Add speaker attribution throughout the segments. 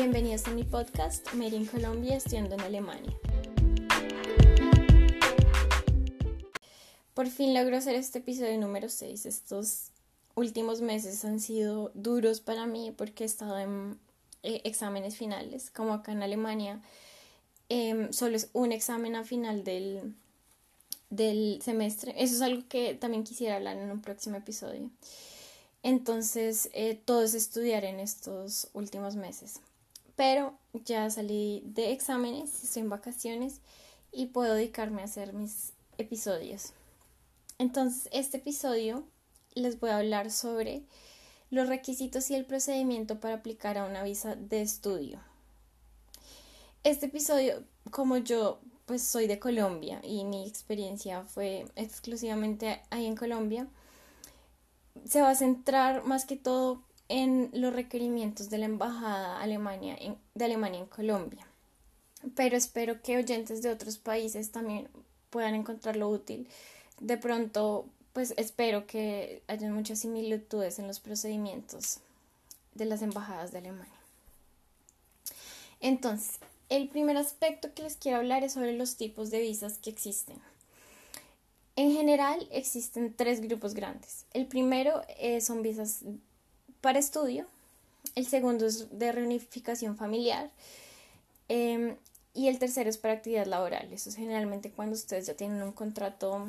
Speaker 1: Bienvenidos a mi podcast Made in Colombia, estudiando en Alemania. Por fin logro hacer este episodio número 6. Estos últimos meses han sido duros para mí porque he estado en eh, exámenes finales, como acá en Alemania. Em, solo es un examen a final del, del semestre. Eso es algo que también quisiera hablar en un próximo episodio. Entonces, eh, todo es estudiar en estos últimos meses. Pero ya salí de exámenes, estoy en vacaciones y puedo dedicarme a hacer mis episodios. Entonces, este episodio les voy a hablar sobre los requisitos y el procedimiento para aplicar a una visa de estudio. Este episodio, como yo pues soy de Colombia y mi experiencia fue exclusivamente ahí en Colombia, se va a centrar más que todo en los requerimientos de la embajada Alemania de Alemania en Colombia. Pero espero que oyentes de otros países también puedan encontrarlo útil de pronto, pues espero que haya muchas similitudes en los procedimientos de las embajadas de Alemania. Entonces, el primer aspecto que les quiero hablar es sobre los tipos de visas que existen. En general existen tres grupos grandes. El primero eh, son visas para estudio, el segundo es de reunificación familiar em, y el tercero es para actividad laboral. Eso es generalmente cuando ustedes ya tienen un contrato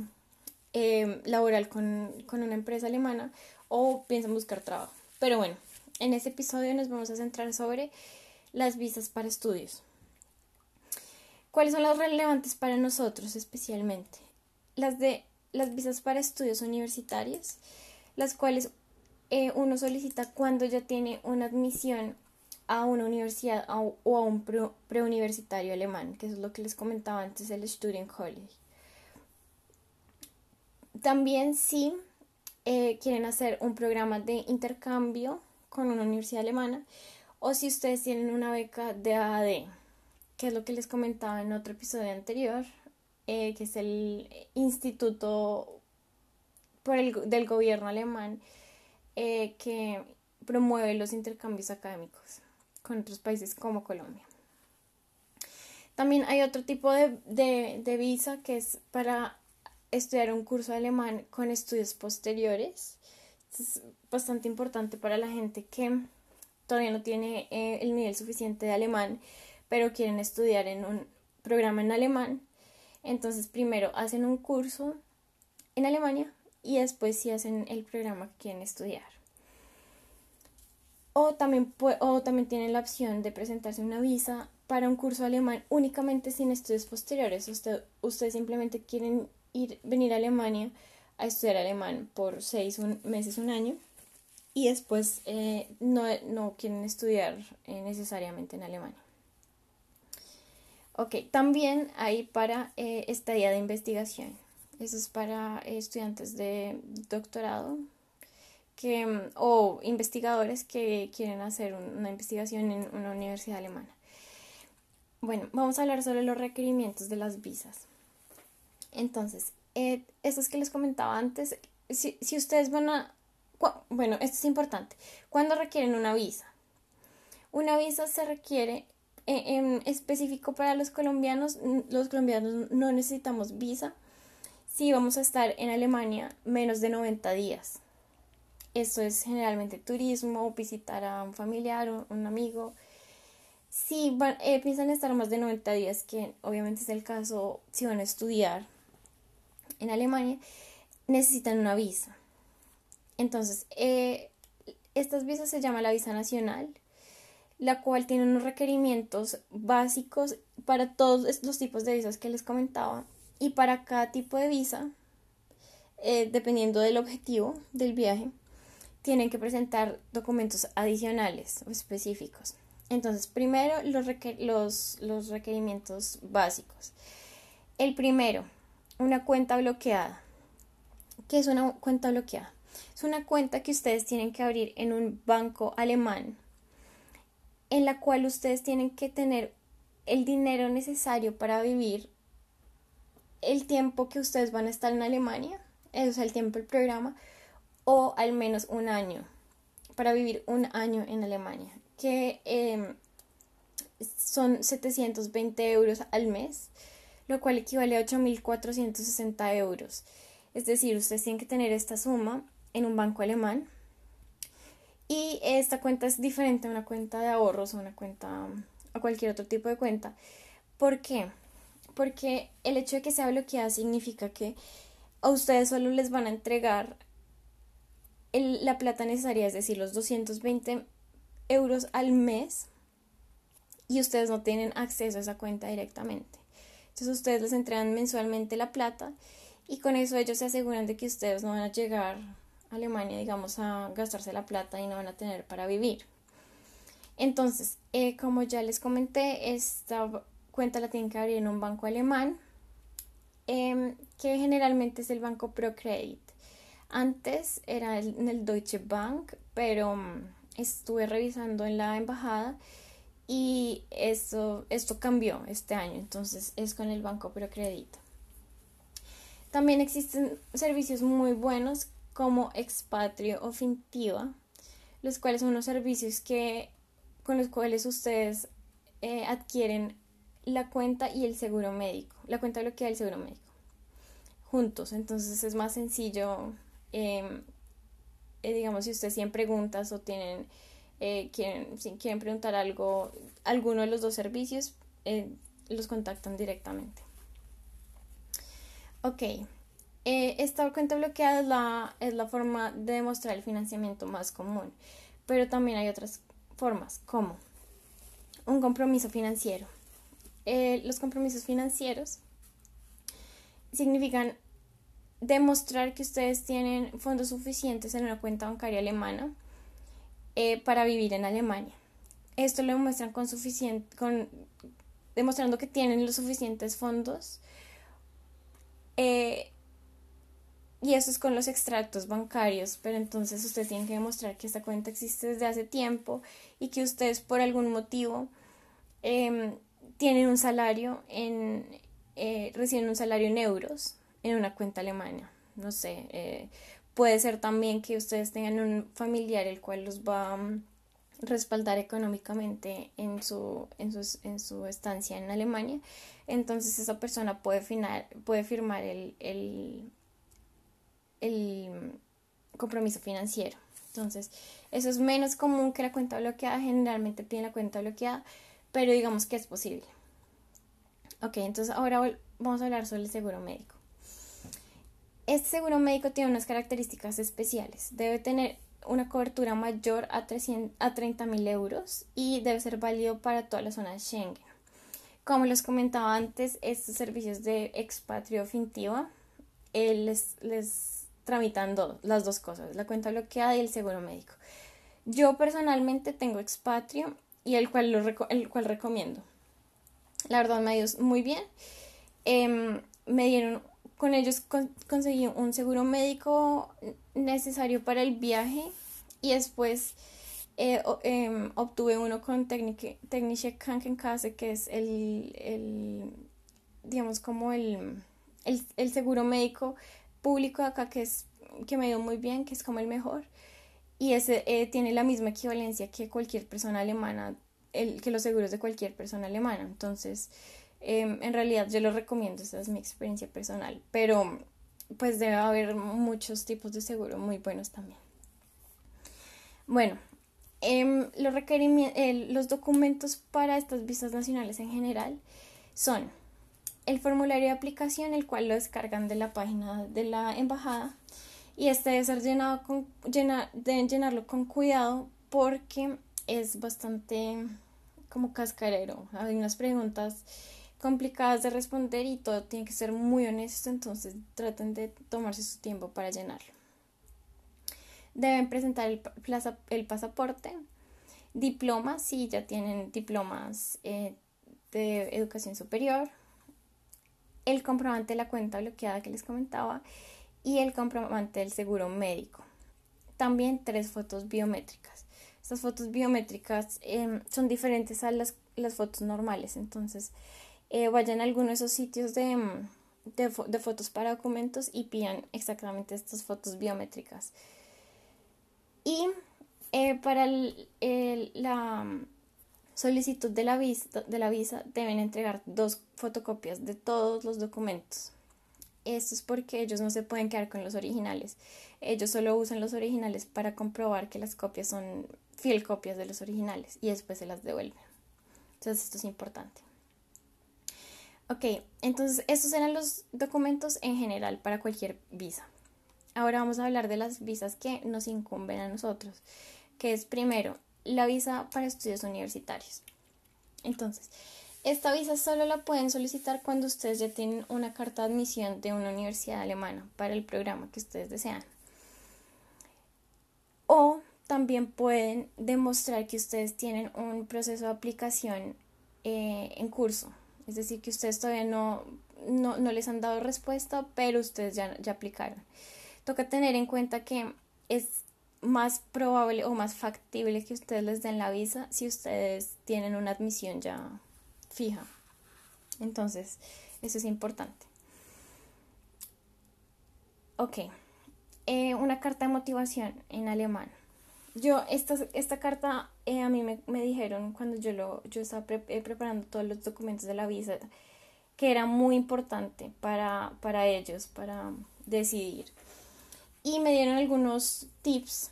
Speaker 1: Em, laboral con, con una empresa alemana o piensan buscar trabajo. Pero bueno, en este episodio nos vamos a centrar sobre las visas para estudios. ¿Cuáles son las relevantes para nosotros especialmente? Las de las visas para estudios universitarios, las cuales eh, uno solicita cuando ya tiene una admisión a una universidad o a un preuniversitario alemán, que es lo que les comentaba antes, el College. También si eh, quieren hacer un programa de intercambio con una universidad alemana o si ustedes tienen una beca de AAD, que es lo que les comentaba en otro episodio anterior, eh, que es el instituto por el, del gobierno alemán eh, que promueve los intercambios académicos con otros países como Colombia. También hay otro tipo de, de visa que es para estudiar un curso alemán con estudios posteriores. es bastante importante para la gente que todavía no tiene eh, el nivel suficiente de alemán, pero quieren estudiar en un programa en alemán. Entonces primero hacen un curso en Alemania y después sí hacen el programa que quieren estudiar. O también, o también tienen la opción de presentarse una visa para un curso alemán únicamente sin estudios posteriores. Usted, ustedes simplemente quieren ir, venir a Alemania a estudiar alemán por seis meses, un año, y después eh, no, no, quieren estudiar eh, necesariamente en Alemania. Ok, también hay para eh, estadía de investigación. Eso es para estudiantes de doctorado que, mm, o investigadores que quieren hacer una investigación en una universidad alemana. Bueno, vamos a hablar sobre los requerimientos de las visas. Entonces, eh, estos que les comentaba antes, si, si ustedes van a... Bueno, esto es importante. ¿Cuándo requieren una visa? Una visa se requiere eh, en específico para los colombianos. Los colombianos no necesitamos visa si vamos a estar en Alemania menos de 90 días. Esto es generalmente turismo, visitar a un familiar o un amigo. Si van, eh, piensan estar más de 90 días, que obviamente es el caso si van a estudiar en Alemania, necesitan una visa. Entonces, eh, estas visas se llama la visa nacional, la cual tiene unos requerimientos básicos para todos los tipos de visas que les comentaba y para cada tipo de visa, eh, dependiendo del objetivo del viaje, tienen que presentar documentos adicionales o específicos. Entonces, primero los, los, los requerimientos básicos. El primero, una cuenta bloqueada. ¿Qué es una cuenta bloqueada? Es una cuenta que ustedes tienen que abrir en un banco alemán en la cual ustedes tienen que tener el dinero necesario para vivir el tiempo que ustedes van a estar en Alemania, es el tiempo del programa, o al menos un año, para vivir un año en Alemania. Que em, son 720 euros al mes, lo cual equivale a 8.460 euros. Es decir, ustedes tienen que tener esta suma en un banco alemán y esta cuenta es diferente a una cuenta de ahorros o una cuenta a cualquier otro tipo de cuenta. ¿Por qué? Porque el hecho de que sea bloqueada significa que a ustedes solo les van a entregar la plata necesaria, es decir, los 220 euros al mes y ustedes no tienen acceso a esa cuenta directamente. Entonces ustedes les entregan mensualmente la plata y con eso ellos se aseguran de que ustedes no van a llegar a Alemania, digamos, a gastarse la plata y no van a tener para vivir. Entonces, eh, como ya les comenté, esta cuenta la tienen que abrir en un banco alemán, em, que generalmente es el banco ProCredit. Antes era en el Deutsche Bank, pero mm, estuve revisando en la embajada y esto, esto cambió este año, entonces es con el banco ProCredit. También existen servicios muy buenos como Expatrio o Fintiva, los cuales son unos servicios que, con los cuales ustedes eh, adquieren la cuenta y el seguro médico, la cuenta bloqueada y el seguro médico, juntos. Entonces es más sencillo, em, eh, digamos, si ustedes tienen preguntas o tienen, eh, si quieren preguntar algo, alguno de los dos servicios, los contactan directamente. Ok, esta cuenta bloqueada es la, es la forma de demostrar el financiamiento más común, pero también hay otras formas, como un compromiso financiero. Eh, los compromisos financieros significan demostrar que ustedes tienen fondos suficientes en una cuenta bancaria alemana eh, para vivir en Alemania. Esto lo demuestran con suficiente, con, demostrando que tienen los suficientes fondos. Eh, y eso es con los extractos bancarios, pero entonces ustedes tienen que demostrar que esta cuenta existe desde hace tiempo y que ustedes por algún motivo eh, tienen un salario en, eh, reciben un salario en euros en una cuenta alemana. No sé, eh, puede ser también que ustedes tengan un familiar el cual los va a mm, respaldar económicamente en su, en, en su estancia en Alemania. Entonces esa persona puede, puede firmar el, el, el compromiso financiero. Entonces, eso es menos común que la cuenta bloqueada. Generalmente piden la cuenta bloqueada pero digamos que es posible. Ok, entonces ahora vamos a hablar sobre el seguro médico. Este seguro médico tiene unas características especiales. Debe tener una cobertura mayor a, 300, a 30 mil euros y debe ser válido para toda la zona de Schengen. Como les comentaba antes, estos servicios de expatrio fintiva eh, les, tramitan las dos cosas, la cuenta bloqueada y el seguro médico. Yo personalmente tengo expatrio y el cual, lo el cual recomiendo. La verdad me dio muy bien. Em, me dieron, con ellos conseguí un seguro médico necesario para el viaje y después eh, em, obtuve uno con Technische Krankenkasse, que es el, el digamos, como el, el, el, seguro médico público acá, que, es, que me dio muy bien, que es como el mejor y ese eh, tiene la misma equivalencia que cualquier persona alemana, el, que los seguros de cualquier persona alemana. Entonces, em, en realidad yo lo recomiendo, esa es mi experiencia personal, pero pues debe haber muchos tipos de seguro muy buenos también. Bueno, em, los, los documentos para estas visas nacionales en general son el formulario de aplicación, el cual lo descargan de la página de la embajada, y este debe ser llenado con, deben llenarlo con cuidado porque es bastante como cascarero. Hay unas preguntas complicadas de responder y todo tiene que ser muy honesto, entonces traten de tomarse su tiempo para llenarlo. Deben presentar el, el pasaporte, diplomas, si ya tienen diplomas eh, de educación superior, el comprobante de la cuenta bloqueada que les comentaba y el comprobante del seguro médico. También tres fotos biométricas. Estas fotos biométricas em, son diferentes a las, fotos normales, entonces eh, vayan a alguno de esos sitios de, em, de, fotos para documentos y pidan exactamente estas fotos solicitud de la, visa, de la visa deben entregar dos fotocopias de todos los documentos. Esto es porque ellos no se pueden quedar con los originales. Ellos solo usan los originales para comprobar que las copias son fiel copias de los originales y después se las devuelven. Entonces esto es importante. Ok, entonces estos eran los documentos en general para cualquier visa. Ahora vamos a hablar de las visas que nos incumben a nosotros, que es primero la visa para estudios universitarios. Entonces, esta visa solo la pueden solicitar cuando ustedes ya tienen una carta de admisión de una universidad alemana para el programa que ustedes desean. O también pueden demostrar que ustedes tienen un proceso de aplicación eh, en curso. Es decir, que ustedes todavía no, no, les han dado respuesta, pero ustedes ya, ya aplicaron toca tener en cuenta que es más probable o más factible que ustedes les den la visa si ustedes tienen una admisión ya fija. Entonces, eso es importante. Ok, eh, una carta de motivación en alemán. Yo, esta, esta carta eh, a mí me, dijeron cuando yo, lo, yo estaba eh, preparando todos los documentos de la visa que era muy importante para, para ellos, para decidir y me dieron algunos tips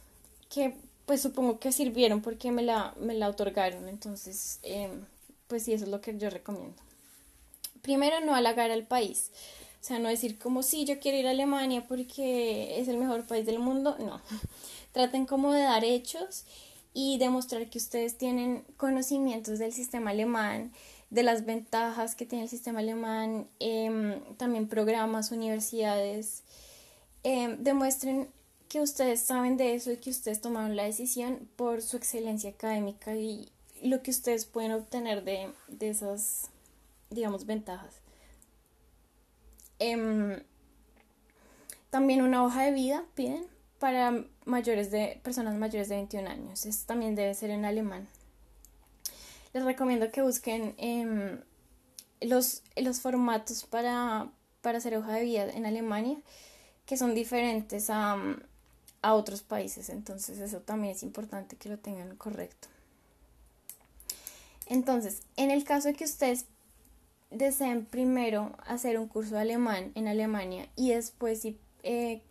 Speaker 1: que pues supongo que sirvieron porque me la, me la otorgaron. Entonces, em, pues sí, eso es lo que yo recomiendo. Primero, no halagar al país. O sea, no decir como sí, yo quiero ir a Alemania porque es el mejor país del mundo. No. Traten como de dar hechos y demostrar que ustedes tienen conocimientos del sistema alemán, de las ventajas que tiene el sistema alemán, em, también programas, universidades Em, demuestren que ustedes saben de eso y que ustedes tomaron la decisión por su excelencia académica y lo que ustedes pueden obtener de, esas, digamos, ventajas. Em, también una hoja de vida piden para mayores de personas mayores de 21 años. Esto también debe ser en alemán. Les recomiendo que busquen em, los, los formatos para, para hacer hoja de vida en Alemania que son diferentes a, a otros países. Entonces eso también es importante que lo tengan correcto. Entonces, en el caso de que ustedes deseen primero hacer un curso de alemán en Alemania y después si eh,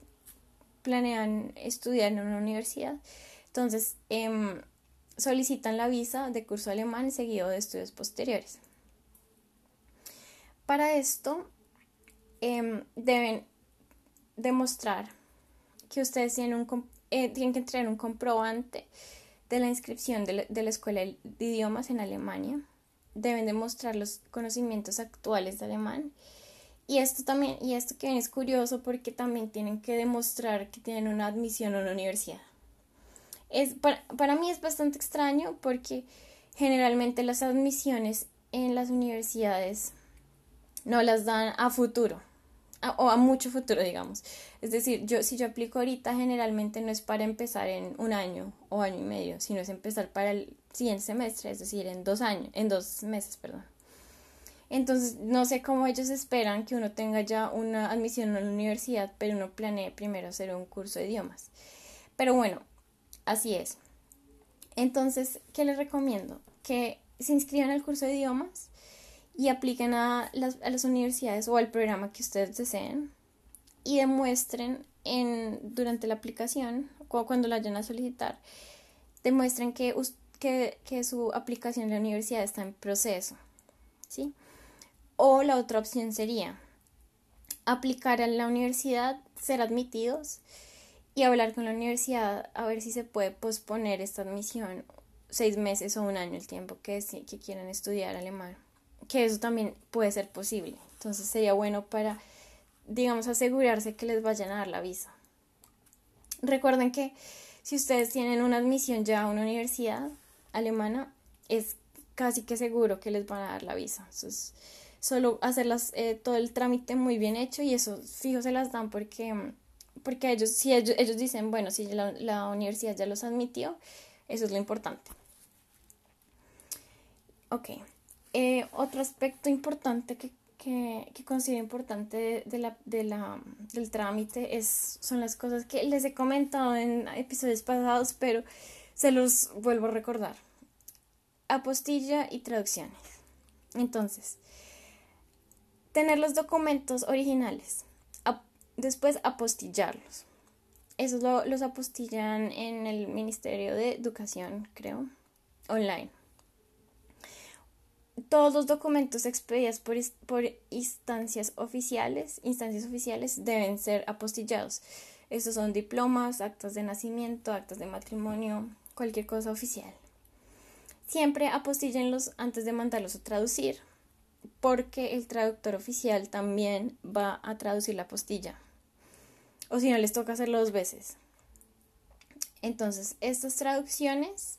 Speaker 1: planean estudiar en una universidad, entonces em, solicitan la visa de curso alemán seguido de estudios posteriores. Para esto em, deben demostrar que ustedes tienen, eh, tienen que entregar un comprobante de la inscripción de la, escuela de idiomas en Alemania. Deben demostrar los conocimientos actuales de alemán. Y esto también, y esto que es curioso porque también tienen que demostrar que tienen una admisión a una universidad. Es, para, para mí es bastante extraño porque generalmente las admisiones en las universidades no las dan a futuro o a mucho futuro, digamos. Es decir, yo si yo aplico ahorita, generalmente no es para empezar en un año o año y medio, sino es empezar para el siguiente semestre, es decir, en dos años, en dos meses, perdón. Entonces, no sé cómo ellos esperan que uno tenga ya una admisión a la universidad, pero uno planee primero hacer un curso de idiomas. Pero bueno, así es. Entonces, ¿qué les recomiendo? Que se inscriban al curso de idiomas y apliquen a las, a las universidades o al programa que ustedes deseen y demuestren en, durante la aplicación, o cuando la vayan a solicitar, demuestren que, que, su aplicación en la universidad está en proceso. ¿sí? O la otra opción sería aplicar a la universidad, ser admitidos y hablar con la universidad a ver si se puede posponer esta admisión seis meses o un año el tiempo que, que quieran estudiar alemán que eso también puede ser posible. Entonces sería bueno para, digamos, asegurarse que les vayan a dar la visa. Recuerden que si ustedes tienen una admisión ya a una universidad alemana, es casi que seguro que les van a dar la visa. Entonces, solo hacerlas eh, todo el trámite muy bien hecho y eso fijo se las dan porque, porque ellos, si ellos, dicen, bueno, si la, la universidad ya los admitió, eso es lo importante. Ok. Eh, otro aspecto importante que, considero importante de, la, de la, del trámite es, son las cosas que les he comentado en episodios pasados, pero se los vuelvo a recordar. apostilla y traducciones. Entonces, tener los documentos originales, después apostillarlos. Esos los apostillan en el Ministerio de Educación, creo, online. Todos los documentos expedidos por, instancias oficiales, instancias oficiales deben ser apostillados. Estos son diplomas, actas de nacimiento, actas de matrimonio, cualquier cosa oficial. Siempre apostillenlos antes de mandarlos a traducir, porque el traductor oficial también va a traducir la apostilla. O si no, les toca hacerlo dos veces. Entonces, estas traducciones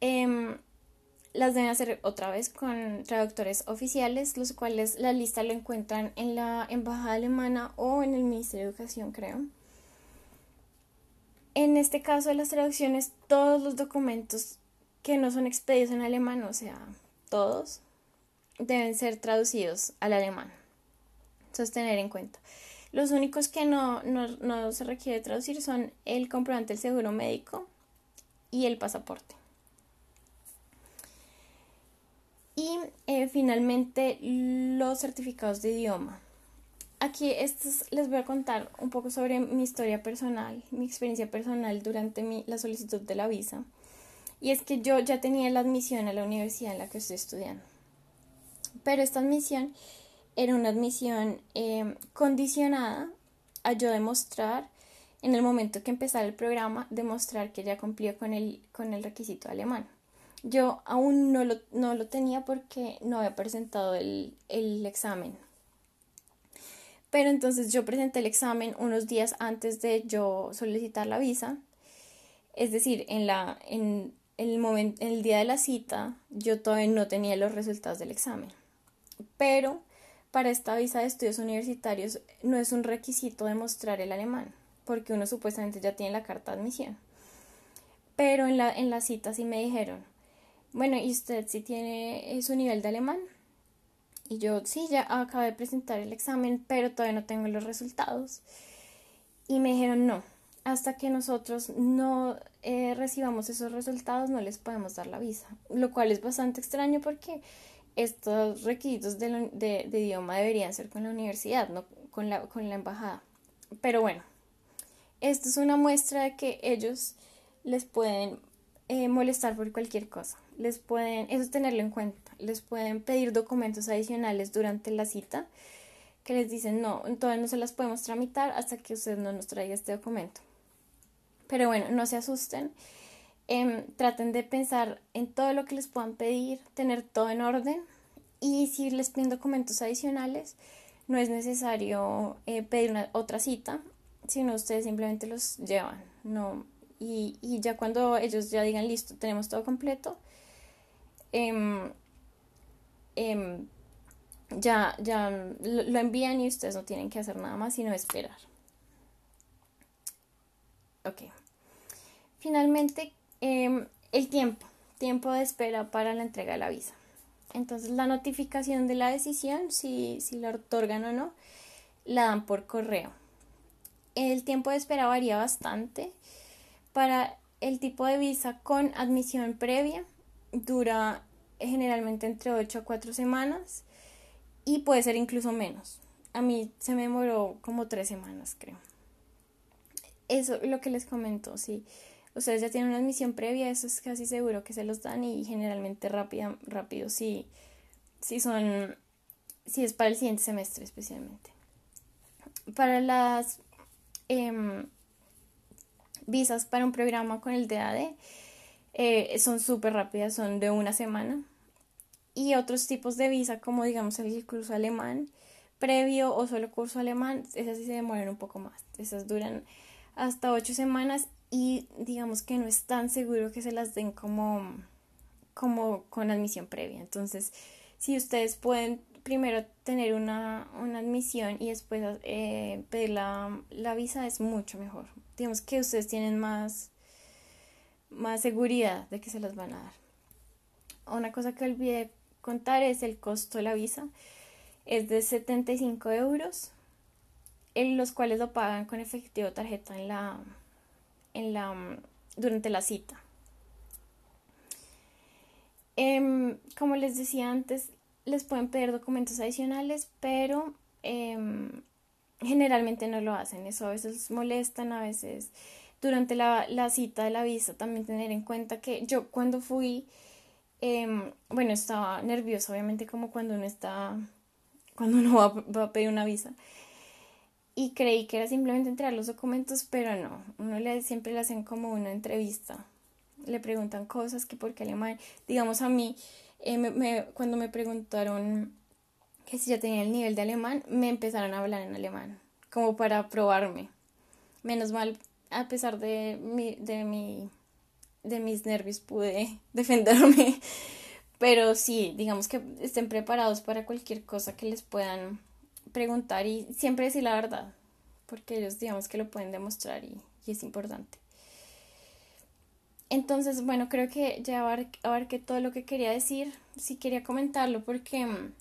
Speaker 1: em, las deben hacer otra vez con traductores oficiales, los cuales la lista lo encuentran en la Embajada Alemana o en el Ministerio de Educación, creo. En este caso de las traducciones, todos los documentos que no son expedidos en alemán, o sea, todos, deben ser traducidos al alemán. Eso es tener en cuenta. Los únicos que no, no se requiere traducir son el comprobante del seguro médico y el pasaporte. Y eh, finalmente los certificados de idioma. Aquí estos les voy a contar un poco sobre mi historia personal, mi experiencia personal durante mi, la solicitud de la visa. Y es que yo ya tenía la admisión a la universidad en la que estoy estudiando. Pero esta admisión era una admisión eh, condicionada a yo demostrar, en el momento que empezara el programa, demostrar que ya cumplía con el, con el requisito alemán. Yo aún no lo, no lo tenía porque no había presentado el, el examen. Pero entonces yo presenté el examen unos días antes de yo solicitar la visa. Es decir, en, la, en, el, el día de la cita yo todavía no tenía los resultados del examen. Pero para esta visa de estudios universitarios no es un requisito demostrar el alemán, porque uno supuestamente ya tiene la carta de admisión. Pero en la, en la cita sí me dijeron, bueno, ¿y usted sí tiene eh, su nivel de alemán? Y yo, sí, ya acabé de presentar el examen, pero todavía no tengo los resultados. Y me dijeron, no, hasta que nosotros no eh, recibamos esos resultados no les podemos dar la visa. Lo cual es bastante extraño porque estos requisitos de, de, idioma deberían ser con la universidad, no con la, con la embajada. Pero bueno, esto es una muestra de que ellos les pueden eh, molestar por cualquier cosa. Les pueden, eso es tenerlo en cuenta, les pueden pedir documentos adicionales durante la cita que les dicen no, todavía no se las podemos tramitar hasta que usted no nos traiga este documento. Pero bueno, no se asusten, em, traten de pensar en todo lo que les puedan pedir, tener todo en orden y si les piden documentos adicionales, no es necesario eh, pedir una, otra cita, sino ustedes simplemente los llevan. No, y, y ya cuando ellos ya digan listo, tenemos todo completo, em, em, ya, ya lo, envían y ustedes no tienen que hacer nada más sino esperar. Ok. Finalmente, em, el tiempo, tiempo de espera para la entrega de la visa. Entonces, la notificación de la decisión, si, si la otorgan o no, la dan por correo. El tiempo de espera varía bastante. Para el tipo de visa con admisión previa dura generalmente entre 8 a 4 semanas y puede ser incluso menos. A mí se me demoró como 3 semanas, creo. Eso es lo que les comento, si ustedes ya tienen una admisión previa, eso es casi seguro que se los dan y generalmente rápido, rápido si, si son, si es para el siguiente semestre especialmente. Para las em, visas para un programa con el DAD eh, son súper rápidas, son de una semana. Y otros tipos de visa, como digamos el curso alemán previo o solo curso alemán, esas sí se demoran un poco más. Esas duran hasta ocho semanas y digamos que no es tan seguro que se las den como, como con admisión previa. Entonces, si ustedes pueden primero tener una, admisión y después eh, pedir la, la, visa es mucho mejor. Digamos que ustedes tienen más, más seguridad de que se las van a dar. Una cosa que olvidé contar es el costo de la visa. Es de 75 euros, en los cuales lo pagan con efectivo tarjeta en la, en la, durante la cita. Em, como les decía antes, les pueden pedir documentos adicionales, pero em, generalmente no lo hacen. Eso a veces molestan, a veces durante la, la, cita de la visa también tener en cuenta que yo cuando fui, em, bueno, estaba nerviosa, obviamente como cuando uno está, cuando uno va, va, a pedir una visa. Y creí que era simplemente entregar los documentos, pero no, uno le, siempre le hacen como una entrevista. Le preguntan cosas que porque alemán, digamos a mí, eh, me, cuando me preguntaron que si ya tenía el nivel de alemán, me empezaron a hablar en alemán, como para probarme. Menos mal, a pesar de mi, de mi, de mis nervios, pude defenderme. Pero sí, digamos que estén preparados para cualquier cosa que les puedan preguntar y siempre decir la verdad, porque ellos digamos que lo pueden demostrar y, y es importante. Entonces, bueno, creo que ya abarqué todo lo que quería decir. Sí quería comentarlo porque mm,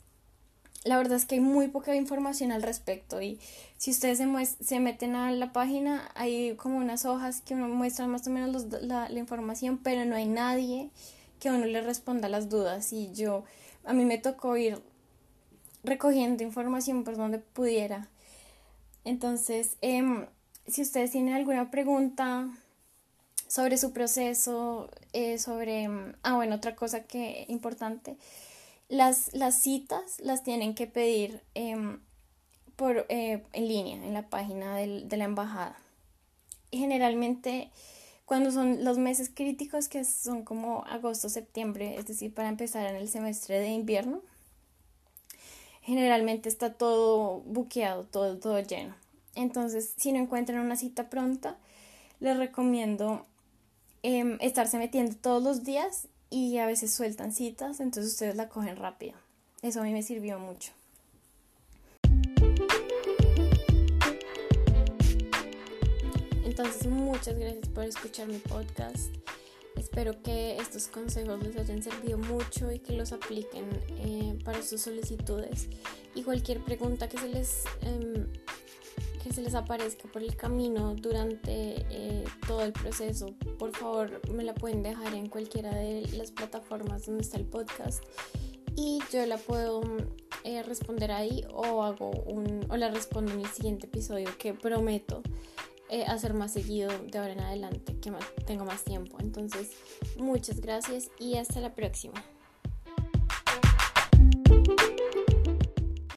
Speaker 1: la verdad es que hay muy poca información al respecto y si ustedes se, se meten a la página hay como unas hojas que muestran más o menos la, la, información pero no hay nadie que a uno le responda las dudas y yo a mí me tocó ir recogiendo información por donde pudiera. Entonces eh, si ustedes tienen alguna pregunta sobre su proceso eh, sobre ah bueno otra cosa que importante las, las citas las tienen que pedir em, por, eh, en línea, en la página de la embajada. Generalmente cuando son los meses críticos, que son como agosto, septiembre, es decir, para empezar en el semestre de invierno, generalmente está todo buqueado, todo, todo lleno. Entonces, si no encuentran una cita pronta, les recomiendo em, estarse metiendo todos los días y a veces sueltan citas, entonces ustedes la cogen rápido. Eso a mí me sirvió mucho. Entonces, muchas gracias por escuchar mi podcast. Espero que estos consejos les hayan servido mucho y que los apliquen eh, para sus solicitudes. Y cualquier pregunta que se les em, que se les aparezca por el camino durante eh, todo el proceso, por favor me la pueden dejar en cualquiera de las plataformas donde está el podcast y yo la puedo eh, responder ahí o hago o la respondo en el siguiente episodio que prometo eh, hacer más seguido de ahora en adelante que tengo más tiempo. Entonces muchas gracias y hasta la próxima